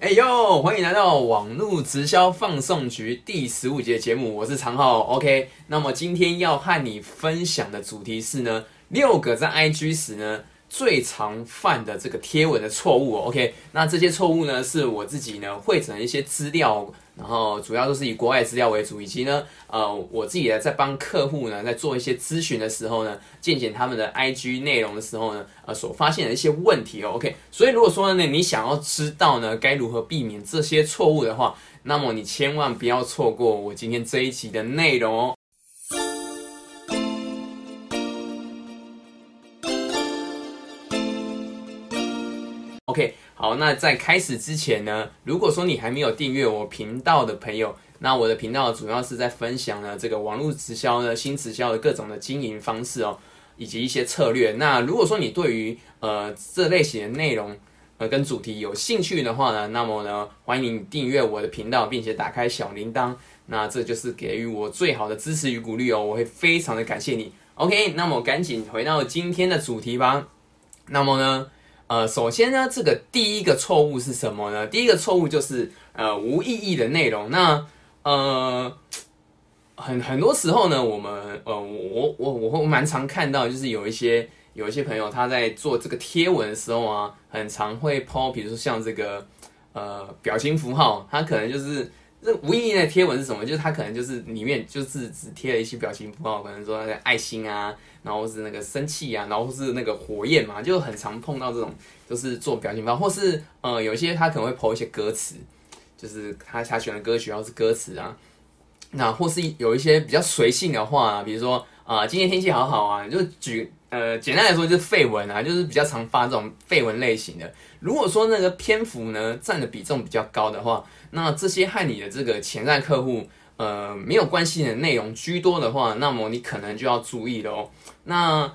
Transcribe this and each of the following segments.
哎呦，欢迎来到网络直销放送局第十五节节目，我是常浩。OK，那么今天要和你分享的主题是呢，六个在 IG 时呢最常犯的这个贴文的错误。OK，那这些错误呢是我自己呢汇整一些资料。然后主要都是以国外资料为主，以及呢，呃，我自己呢在帮客户呢在做一些咨询的时候呢，见解他们的 IG 内容的时候呢，呃，所发现的一些问题哦。OK，所以如果说呢，你想要知道呢该如何避免这些错误的话，那么你千万不要错过我今天这一集的内容哦。好，那在开始之前呢，如果说你还没有订阅我频道的朋友，那我的频道主要是在分享呢这个网络直销呢新直销的各种的经营方式哦，以及一些策略。那如果说你对于呃这类型的内容呃跟主题有兴趣的话呢，那么呢欢迎你订阅我的频道，并且打开小铃铛，那这就是给予我最好的支持与鼓励哦，我会非常的感谢你。OK，那么赶紧回到今天的主题吧。那么呢？呃，首先呢，这个第一个错误是什么呢？第一个错误就是呃无意义的内容。那呃很很多时候呢，我们呃我我我会蛮常看到，就是有一些有一些朋友他在做这个贴文的时候啊，很常会抛，比如说像这个呃表情符号，他可能就是这无意义的贴文是什么？就是他可能就是里面就是只贴了一些表情符号，可能说那个爱心啊。然后是那个生气啊，然后是那个火焰嘛，就很常碰到这种，就是做表情包，或是呃，有些他可能会抛一些歌词，就是他他选的歌曲，然后是歌词啊，那或是有一些比较随性的话，比如说啊，今天天气好好啊，就举呃，简单来说就是废文啊，就是比较常发这种废文类型的。如果说那个篇幅呢占的比重比较高的话，那这些和你的这个潜在客户。呃，没有关系的内容居多的话，那么你可能就要注意了哦。那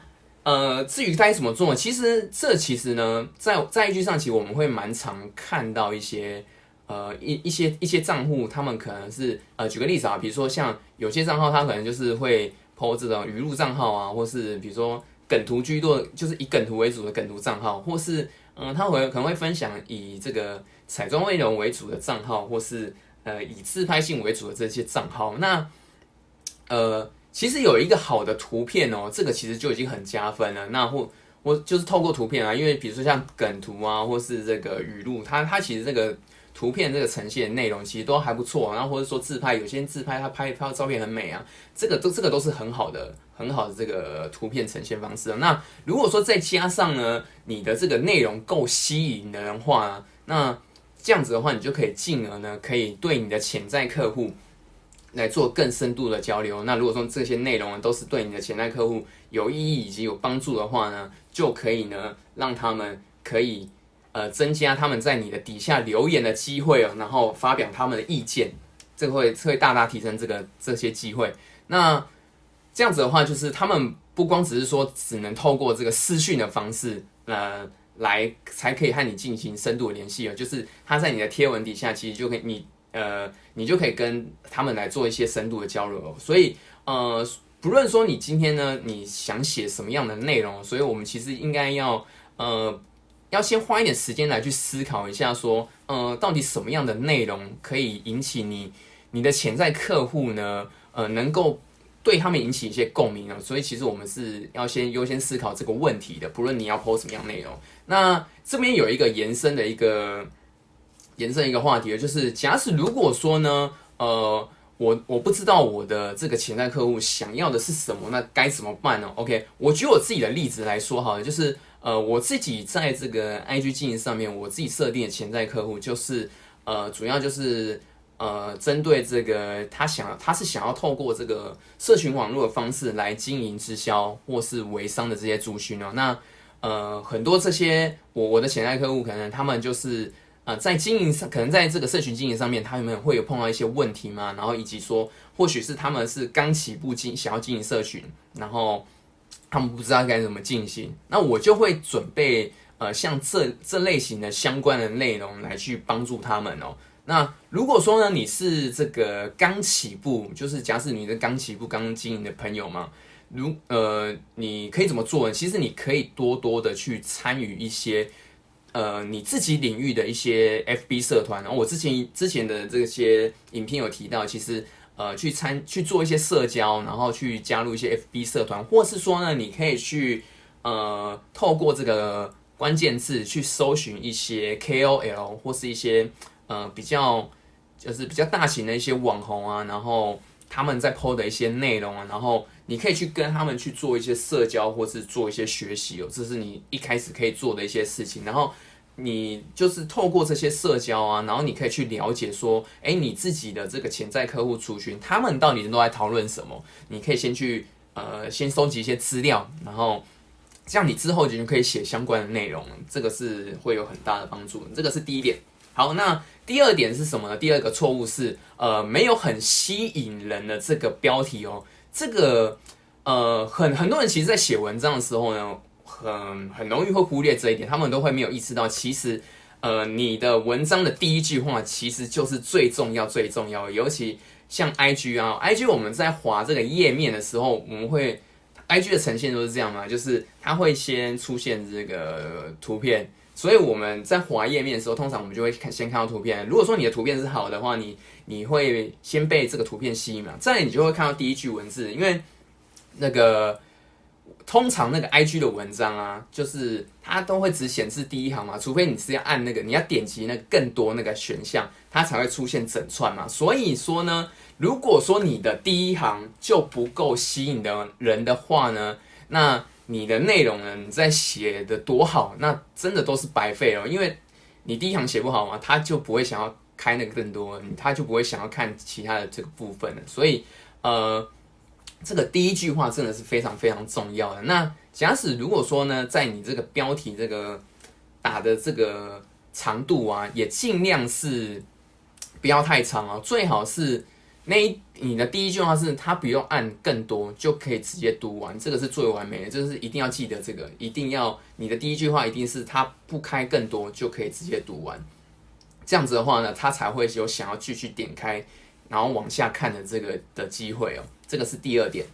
呃，至于该怎么做，其实这其实呢，在在一句上，其实我们会蛮常看到一些呃一一些一些账户，他们可能是呃，举个例子啊，比如说像有些账号，他可能就是会 po 这种语录账号啊，或是比如说梗图居多，就是以梗图为主的梗图账号，或是嗯，他会可能会分享以这个彩妆内容为主的账号，或是。呃，以自拍性为主的这些账号，那呃，其实有一个好的图片哦，这个其实就已经很加分了。那或或就是透过图片啊，因为比如说像梗图啊，或是这个语录，它它其实这个图片这个呈现内容其实都还不错。然后或者说自拍，有些人自拍他拍拍照片很美啊，这个都这个都是很好的很好的这个图片呈现方式。那如果说再加上呢，你的这个内容够吸引的话，那这样子的话，你就可以进而呢，可以对你的潜在客户来做更深度的交流。那如果说这些内容都是对你的潜在客户有意义以及有帮助的话呢，就可以呢，让他们可以呃增加他们在你的底下留言的机会哦，然后发表他们的意见，这会会大大提升这个这些机会。那这样子的话，就是他们不光只是说只能透过这个私讯的方式，呃。来才可以和你进行深度的联系哦，就是他在你的贴文底下，其实就可以你呃，你就可以跟他们来做一些深度的交流哦。所以呃，不论说你今天呢，你想写什么样的内容，所以我们其实应该要呃，要先花一点时间来去思考一下，说呃，到底什么样的内容可以引起你你的潜在客户呢？呃，能够。对他们引起一些共鸣啊，所以其实我们是要先优先思考这个问题的。不论你要 PO 什么样内容，那这边有一个延伸的一个延伸一个话题，就是假使如果说呢，呃，我我不知道我的这个潜在客户想要的是什么，那该怎么办呢？OK，我举我自己的例子来说好了，就是呃，我自己在这个 IG 经营上面，我自己设定的潜在客户就是呃，主要就是。呃，针对这个，他想他是想要透过这个社群网络的方式来经营直销或是微商的这些族群哦。那呃，很多这些我我的潜在客户，可能他们就是呃在经营上，可能在这个社群经营上面，他们会有碰到一些问题嘛？然后以及说，或许是他们是刚起步经想要经营社群，然后他们不知道该怎么进行，那我就会准备呃像这这类型的相关的内容来去帮助他们哦。那如果说呢，你是这个刚起步，就是假使你的刚起步、刚经营的朋友嘛，如呃，你可以怎么做呢？其实你可以多多的去参与一些呃你自己领域的一些 FB 社团，然后我之前之前的这些影片有提到，其实呃去参去做一些社交，然后去加入一些 FB 社团，或是说呢，你可以去呃透过这个关键字去搜寻一些 KOL 或是一些呃比较就是比较大型的一些网红啊，然后他们在 PO 的一些内容啊，然后。你可以去跟他们去做一些社交，或是做一些学习哦，这是你一开始可以做的一些事情。然后你就是透过这些社交啊，然后你可以去了解说，哎，你自己的这个潜在客户族群，他们到底都在讨论什么？你可以先去呃，先收集一些资料，然后这样你之后就可以写相关的内容，这个是会有很大的帮助。这个是第一点。好，那第二点是什么呢？第二个错误是呃，没有很吸引人的这个标题哦。这个呃，很很多人其实，在写文章的时候呢，很很容易会忽略这一点，他们都会没有意识到，其实呃，你的文章的第一句话其实就是最重要、最重要的。尤其像 IG 啊，IG 我们在划这个页面的时候，我们会 IG 的呈现都是这样嘛，就是它会先出现这个图片，所以我们在划页面的时候，通常我们就会看先看到图片。如果说你的图片是好的话，你你会先被这个图片吸引嘛？再你就会看到第一句文字，因为那个通常那个 I G 的文章啊，就是它都会只显示第一行嘛，除非你是要按那个，你要点击那更多那个选项，它才会出现整串嘛。所以说呢，如果说你的第一行就不够吸引的人的话呢，那你的内容呢，你在写的多好，那真的都是白费了，因为你第一行写不好嘛，他就不会想要。开那个更多，他就不会想要看其他的这个部分了。所以，呃，这个第一句话真的是非常非常重要的。那假使如果说呢，在你这个标题这个打的这个长度啊，也尽量是不要太长哦，最好是那你的第一句话是他不用按更多就可以直接读完，这个是最完美的，就是一定要记得这个，一定要你的第一句话一定是他不开更多就可以直接读完。这样子的话呢，他才会有想要继续点开，然后往下看的这个的机会哦。这个是第二点。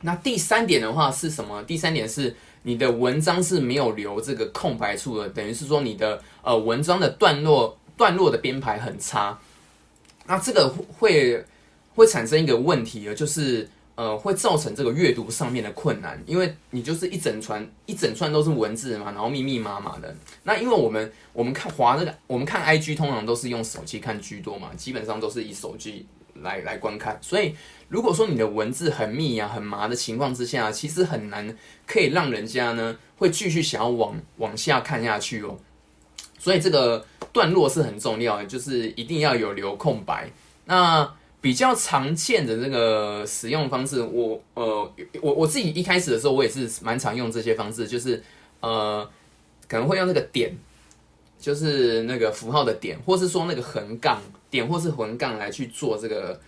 那第三点的话是什么？第三点是你的文章是没有留这个空白处的，等于是说你的呃文章的段落段落的编排很差。那这个会会产生一个问题啊，就是。呃，会造成这个阅读上面的困难，因为你就是一整串一整串都是文字嘛，然后密密麻麻的。那因为我们我们看滑这个，我们看 IG 通常都是用手机看居多嘛，基本上都是以手机来来观看。所以如果说你的文字很密啊、很麻的情况之下，其实很难可以让人家呢会继续想要往往下看下去哦。所以这个段落是很重要的，就是一定要有留空白。那比较常见的这个使用方式，我呃，我我自己一开始的时候，我也是蛮常用这些方式，就是呃，可能会用那个点，就是那个符号的点，或是说那个横杠点，或是横杠来去做这个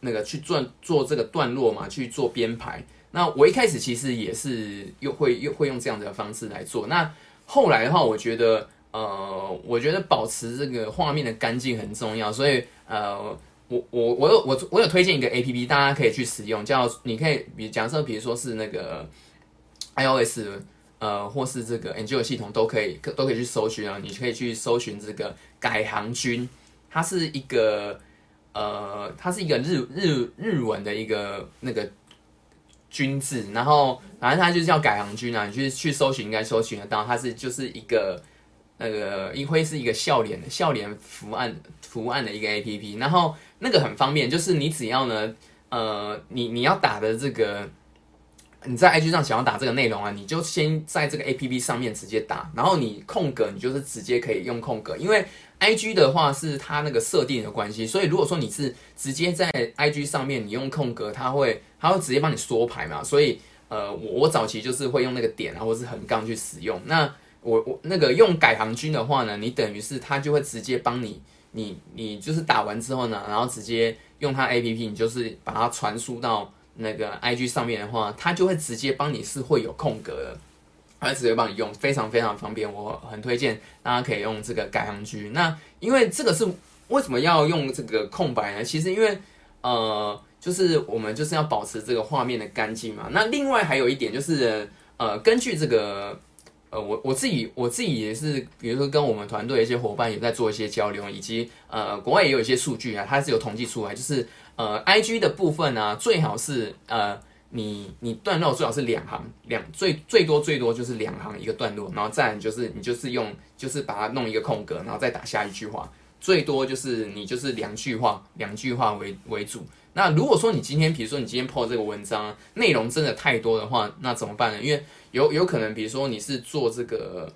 那个去做做这个段落嘛，去做编排。那我一开始其实也是又会又会用这样的方式来做。那后来的话，我觉得呃，我觉得保持这个画面的干净很重要，所以呃。我我我有我我有推荐一个 A P P，大家可以去使用，叫你可以比假设，比如说是那个 I O S，呃，或是这个 Android 系统都可以都可以去搜寻啊。你可以去搜寻这个改行军，它是一个呃，它是一个日日日文的一个那个军字，然后反正它就是叫改行军啊。你去去搜寻应该搜寻得到，它是就是一个那个一辉是一个笑脸的笑脸图案图案的一个 A P P，然后。那个很方便，就是你只要呢，呃，你你要打的这个，你在 IG 上想要打这个内容啊，你就先在这个 APP 上面直接打，然后你空格你就是直接可以用空格，因为 IG 的话是它那个设定的关系，所以如果说你是直接在 IG 上面你用空格，它会它会直接帮你缩排嘛，所以呃，我我早期就是会用那个点啊，或是横杠去使用。那我我那个用改行军的话呢，你等于是它就会直接帮你。你你就是打完之后呢，然后直接用它 A P P，你就是把它传输到那个 I G 上面的话，它就会直接帮你是会有空格的，它直接帮你用，非常非常方便，我很推荐大家可以用这个改行居。那因为这个是为什么要用这个空白呢？其实因为呃，就是我们就是要保持这个画面的干净嘛。那另外还有一点就是呃，根据这个呃，我我自己我自己也是，比如说跟我们团队一些伙伴也在做一些交流，以及呃，国外也有一些数据啊，它是有统计出来，就是呃，IG 的部分呢，最好是呃，你你段落最好是两行两最最多最多就是两行一个段落，然后再就是你就是用就是把它弄一个空格，然后再打下一句话，最多就是你就是两句话两句话为为主。那如果说你今天比如说你今天 po 这个文章内容真的太多的话，那怎么办呢？因为有有可能，比如说你是做这个，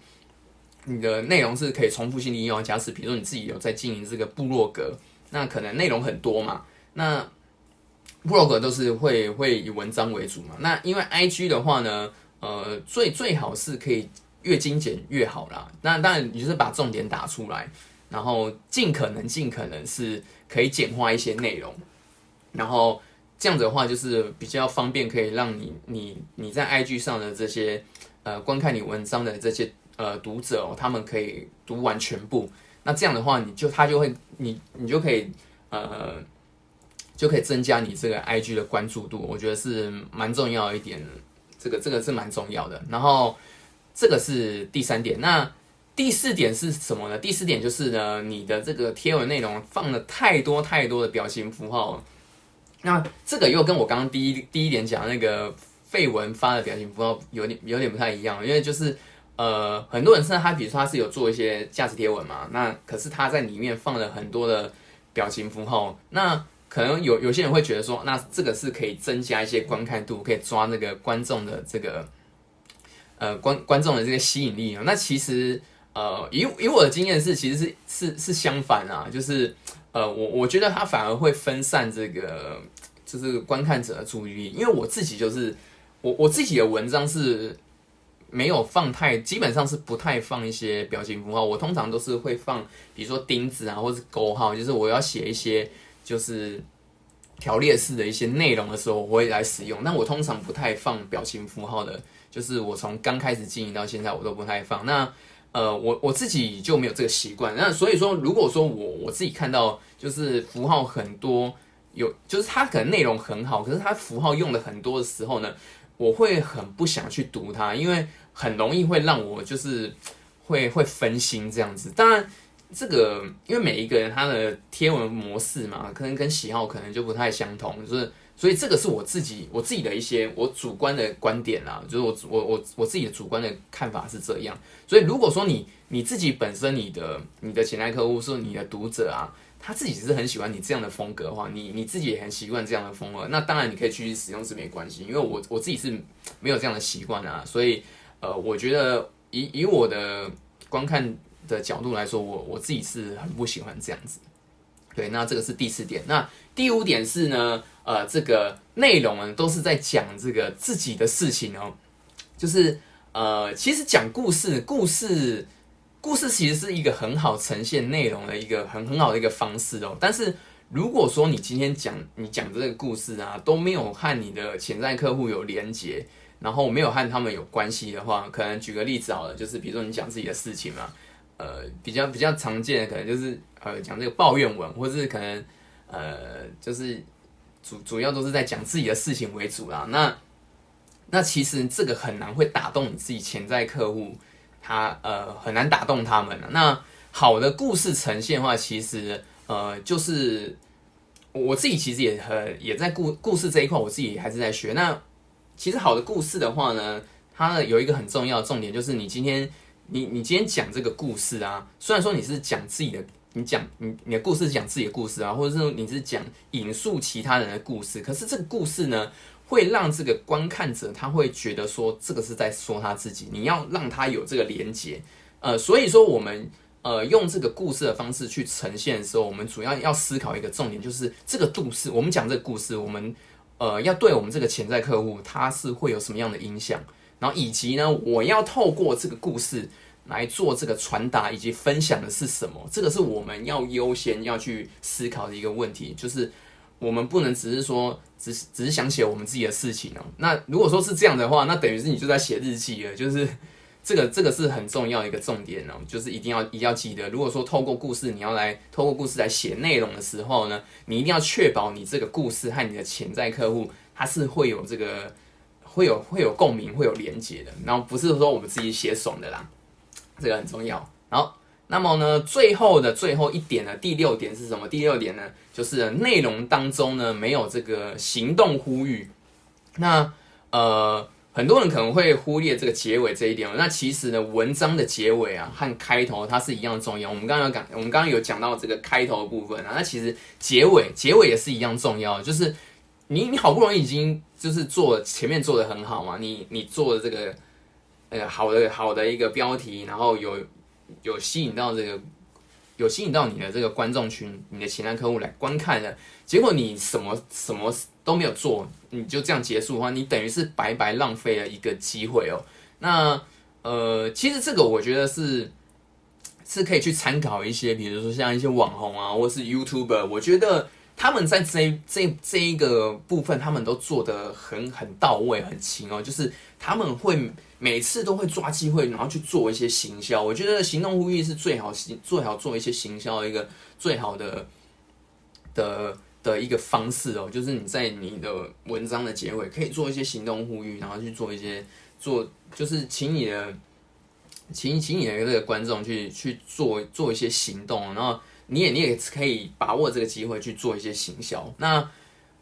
你的内容是可以重复性利用。假使比如说你自己有在经营这个部落格，那可能内容很多嘛。那部落格都是会会以文章为主嘛。那因为 IG 的话呢，呃，最最好是可以越精简越好啦。那当然你就是把重点打出来，然后尽可能尽可能是可以简化一些内容，然后。这样子的话，就是比较方便，可以让你你你在 IG 上的这些呃观看你文章的这些呃读者哦，他们可以读完全部。那这样的话，你就他就会你你就可以呃就可以增加你这个 IG 的关注度。我觉得是蛮重要一点，这个这个是蛮重要的。然后这个是第三点，那第四点是什么呢？第四点就是呢，你的这个贴文内容放了太多太多的表情符号。那这个又跟我刚刚第一第一点讲那个废文发的表情符号有点有点不太一样，因为就是呃很多人是他比如说他是有做一些价值贴文嘛，那可是他在里面放了很多的表情符号，那可能有有些人会觉得说，那这个是可以增加一些观看度，可以抓那个观众的这个呃观观众的这个吸引力啊。那其实呃以以我的经验是，其实是是是相反啊，就是呃我我觉得他反而会分散这个。就是观看者的注意力，因为我自己就是我我自己的文章是没有放太，基本上是不太放一些表情符号。我通常都是会放，比如说钉子啊，或是勾号，就是我要写一些就是条列式的一些内容的时候，我会来使用。那我通常不太放表情符号的，就是我从刚开始经营到现在，我都不太放。那呃，我我自己就没有这个习惯。那所以说，如果说我我自己看到就是符号很多。有，就是它可能内容很好，可是它符号用的很多的时候呢，我会很不想去读它，因为很容易会让我就是 会会分心这样子。当然，这个因为每一个人他的贴文模式嘛，可能跟喜好可能就不太相同，就是所以这个是我自己我自己的一些我主观的观点啦，就是我我我我自己的主观的看法是这样。所以如果说你你自己本身你的你的潜在客户是你的读者啊。他自己是很喜欢你这样的风格的话，你你自己也很习惯这样的风格，那当然你可以继续使用是没关系。因为我我自己是没有这样的习惯啊，所以呃，我觉得以以我的观看的角度来说，我我自己是很不喜欢这样子。对，那这个是第四点。那第五点是呢，呃，这个内容呢都是在讲这个自己的事情哦，就是呃，其实讲故事，故事。故事其实是一个很好呈现内容的一个很很好的一个方式哦。但是如果说你今天讲你讲的这个故事啊都没有和你的潜在客户有连接，然后没有和他们有关系的话，可能举个例子好了，就是比如说你讲自己的事情嘛，呃，比较比较常见的可能就是呃讲这个抱怨文，或是可能呃就是主主要都是在讲自己的事情为主啦。那那其实这个很难会打动你自己潜在客户。他呃很难打动他们了。那好的故事呈现的话，其实呃就是我自己其实也很也在故故事这一块，我自己还是在学。那其实好的故事的话呢，它有一个很重要的重点，就是你今天你你今天讲这个故事啊，虽然说你是讲自己的，你讲你你的故事是讲自己的故事啊，或者是你是讲引述其他人的故事，可是这个故事呢？会让这个观看者他会觉得说这个是在说他自己，你要让他有这个连接，呃，所以说我们呃用这个故事的方式去呈现的时候，我们主要要思考一个重点，就是这个故事，我们讲这个故事，我们呃要对我们这个潜在客户他是会有什么样的影响，然后以及呢，我要透过这个故事来做这个传达以及分享的是什么，这个是我们要优先要去思考的一个问题，就是。我们不能只是说，只是只是想写我们自己的事情哦。那如果说是这样的话，那等于是你就在写日记了。就是这个这个是很重要一个重点哦，就是一定要一定要记得。如果说透过故事，你要来透过故事来写内容的时候呢，你一定要确保你这个故事和你的潜在客户他是会有这个会有会有共鸣，会有连接的，然后不是说我们自己写爽的啦，这个很重要。好，那么呢，最后的最后一点呢，第六点是什么？第六点呢，就是内容当中呢没有这个行动呼吁。那呃，很多人可能会忽略这个结尾这一点。那其实呢，文章的结尾啊和开头它是一样重要。我们刚刚有讲，我们刚刚有讲到这个开头的部分啊，那其实结尾结尾也是一样重要，就是。你你好不容易已经就是做前面做的很好嘛，你你做的这个呃好的好的一个标题，然后有有吸引到这个有吸引到你的这个观众群，你的潜在客户来观看的，结果你什么什么都没有做，你就这样结束的话，你等于是白白浪费了一个机会哦。那呃，其实这个我觉得是是可以去参考一些，比如说像一些网红啊，或是 YouTuber，我觉得。他们在这这这一个部分，他们都做的很很到位，很勤哦。就是他们会每次都会抓机会，然后去做一些行销。我觉得行动呼吁是最好行最好做一些行销的一个最好的的的一个方式哦。就是你在你的文章的结尾可以做一些行动呼吁，然后去做一些做，就是请你的请请你的这个观众去去做做一些行动，然后。你也你也可以把握这个机会去做一些行销。那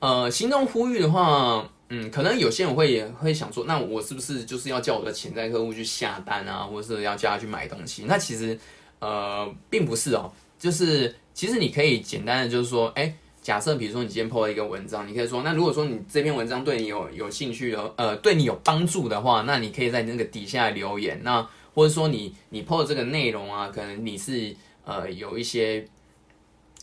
呃，行动呼吁的话，嗯，可能有些人会会想说，那我是不是就是要叫我的潜在客户去下单啊，或者是要叫他去买东西？那其实呃，并不是哦，就是其实你可以简单的就是说，哎，假设比如说你今天 po 了一个文章，你可以说，那如果说你这篇文章对你有有兴趣的，呃，对你有帮助的话，那你可以在那个底下留言。那或者说你你 po 的这个内容啊，可能你是。呃，有一些，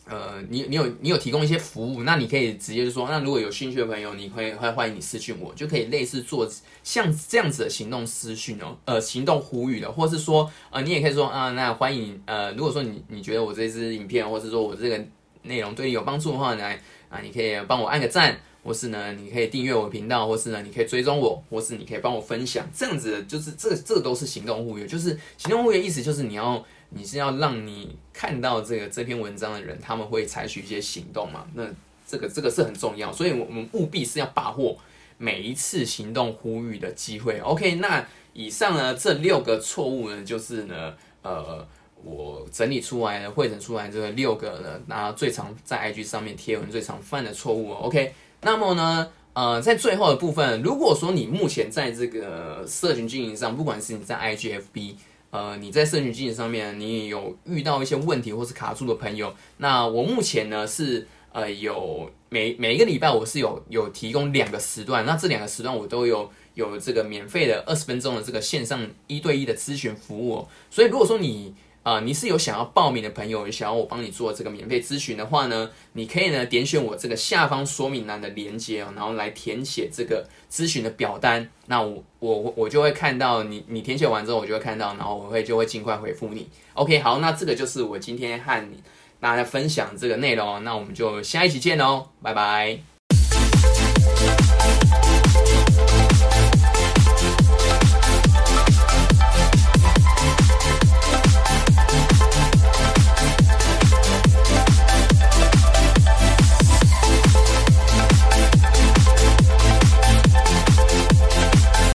呃，你你有你有提供一些服务，那你可以直接就说，那如果有兴趣的朋友，你会会欢迎你私讯我，就可以类似做像这样子的行动私讯哦，呃，行动呼吁的，或是说，呃，你也可以说啊，那欢迎，呃，如果说你你觉得我这支影片，或是说我这个内容对你有帮助的话，来啊，你可以帮我按个赞，或是呢，你可以订阅我频道，或是呢，你可以追踪我，或是你可以帮我分享，这样子就是这这都是行动呼吁，就是行动呼吁意思就是你要。你是要让你看到这个这篇文章的人，他们会采取一些行动嘛？那这个这个是很重要，所以我们务必是要把握每一次行动呼吁的机会。OK，那以上呢这六个错误呢，就是呢呃我整理出来的、汇整出来这个六个呢，那最常在 IG 上面贴文最常犯的错误。OK，那么呢呃在最后的部分，如果说你目前在这个社群经营上，不管是你在 IGFB。呃，你在社群经营上面，你有遇到一些问题或是卡住的朋友，那我目前呢是呃有每每一个礼拜我是有有提供两个时段，那这两个时段我都有有这个免费的二十分钟的这个线上一对一的咨询服务，所以如果说你。啊，你是有想要报名的朋友，想要我帮你做这个免费咨询的话呢，你可以呢点选我这个下方说明栏的链接哦，然后来填写这个咨询的表单。那我我我就会看到你，你填写完之后，我就会看到，然后我会就会尽快回复你。OK，好，那这个就是我今天和你大家分享这个内容，那我们就下一期见喽，拜拜。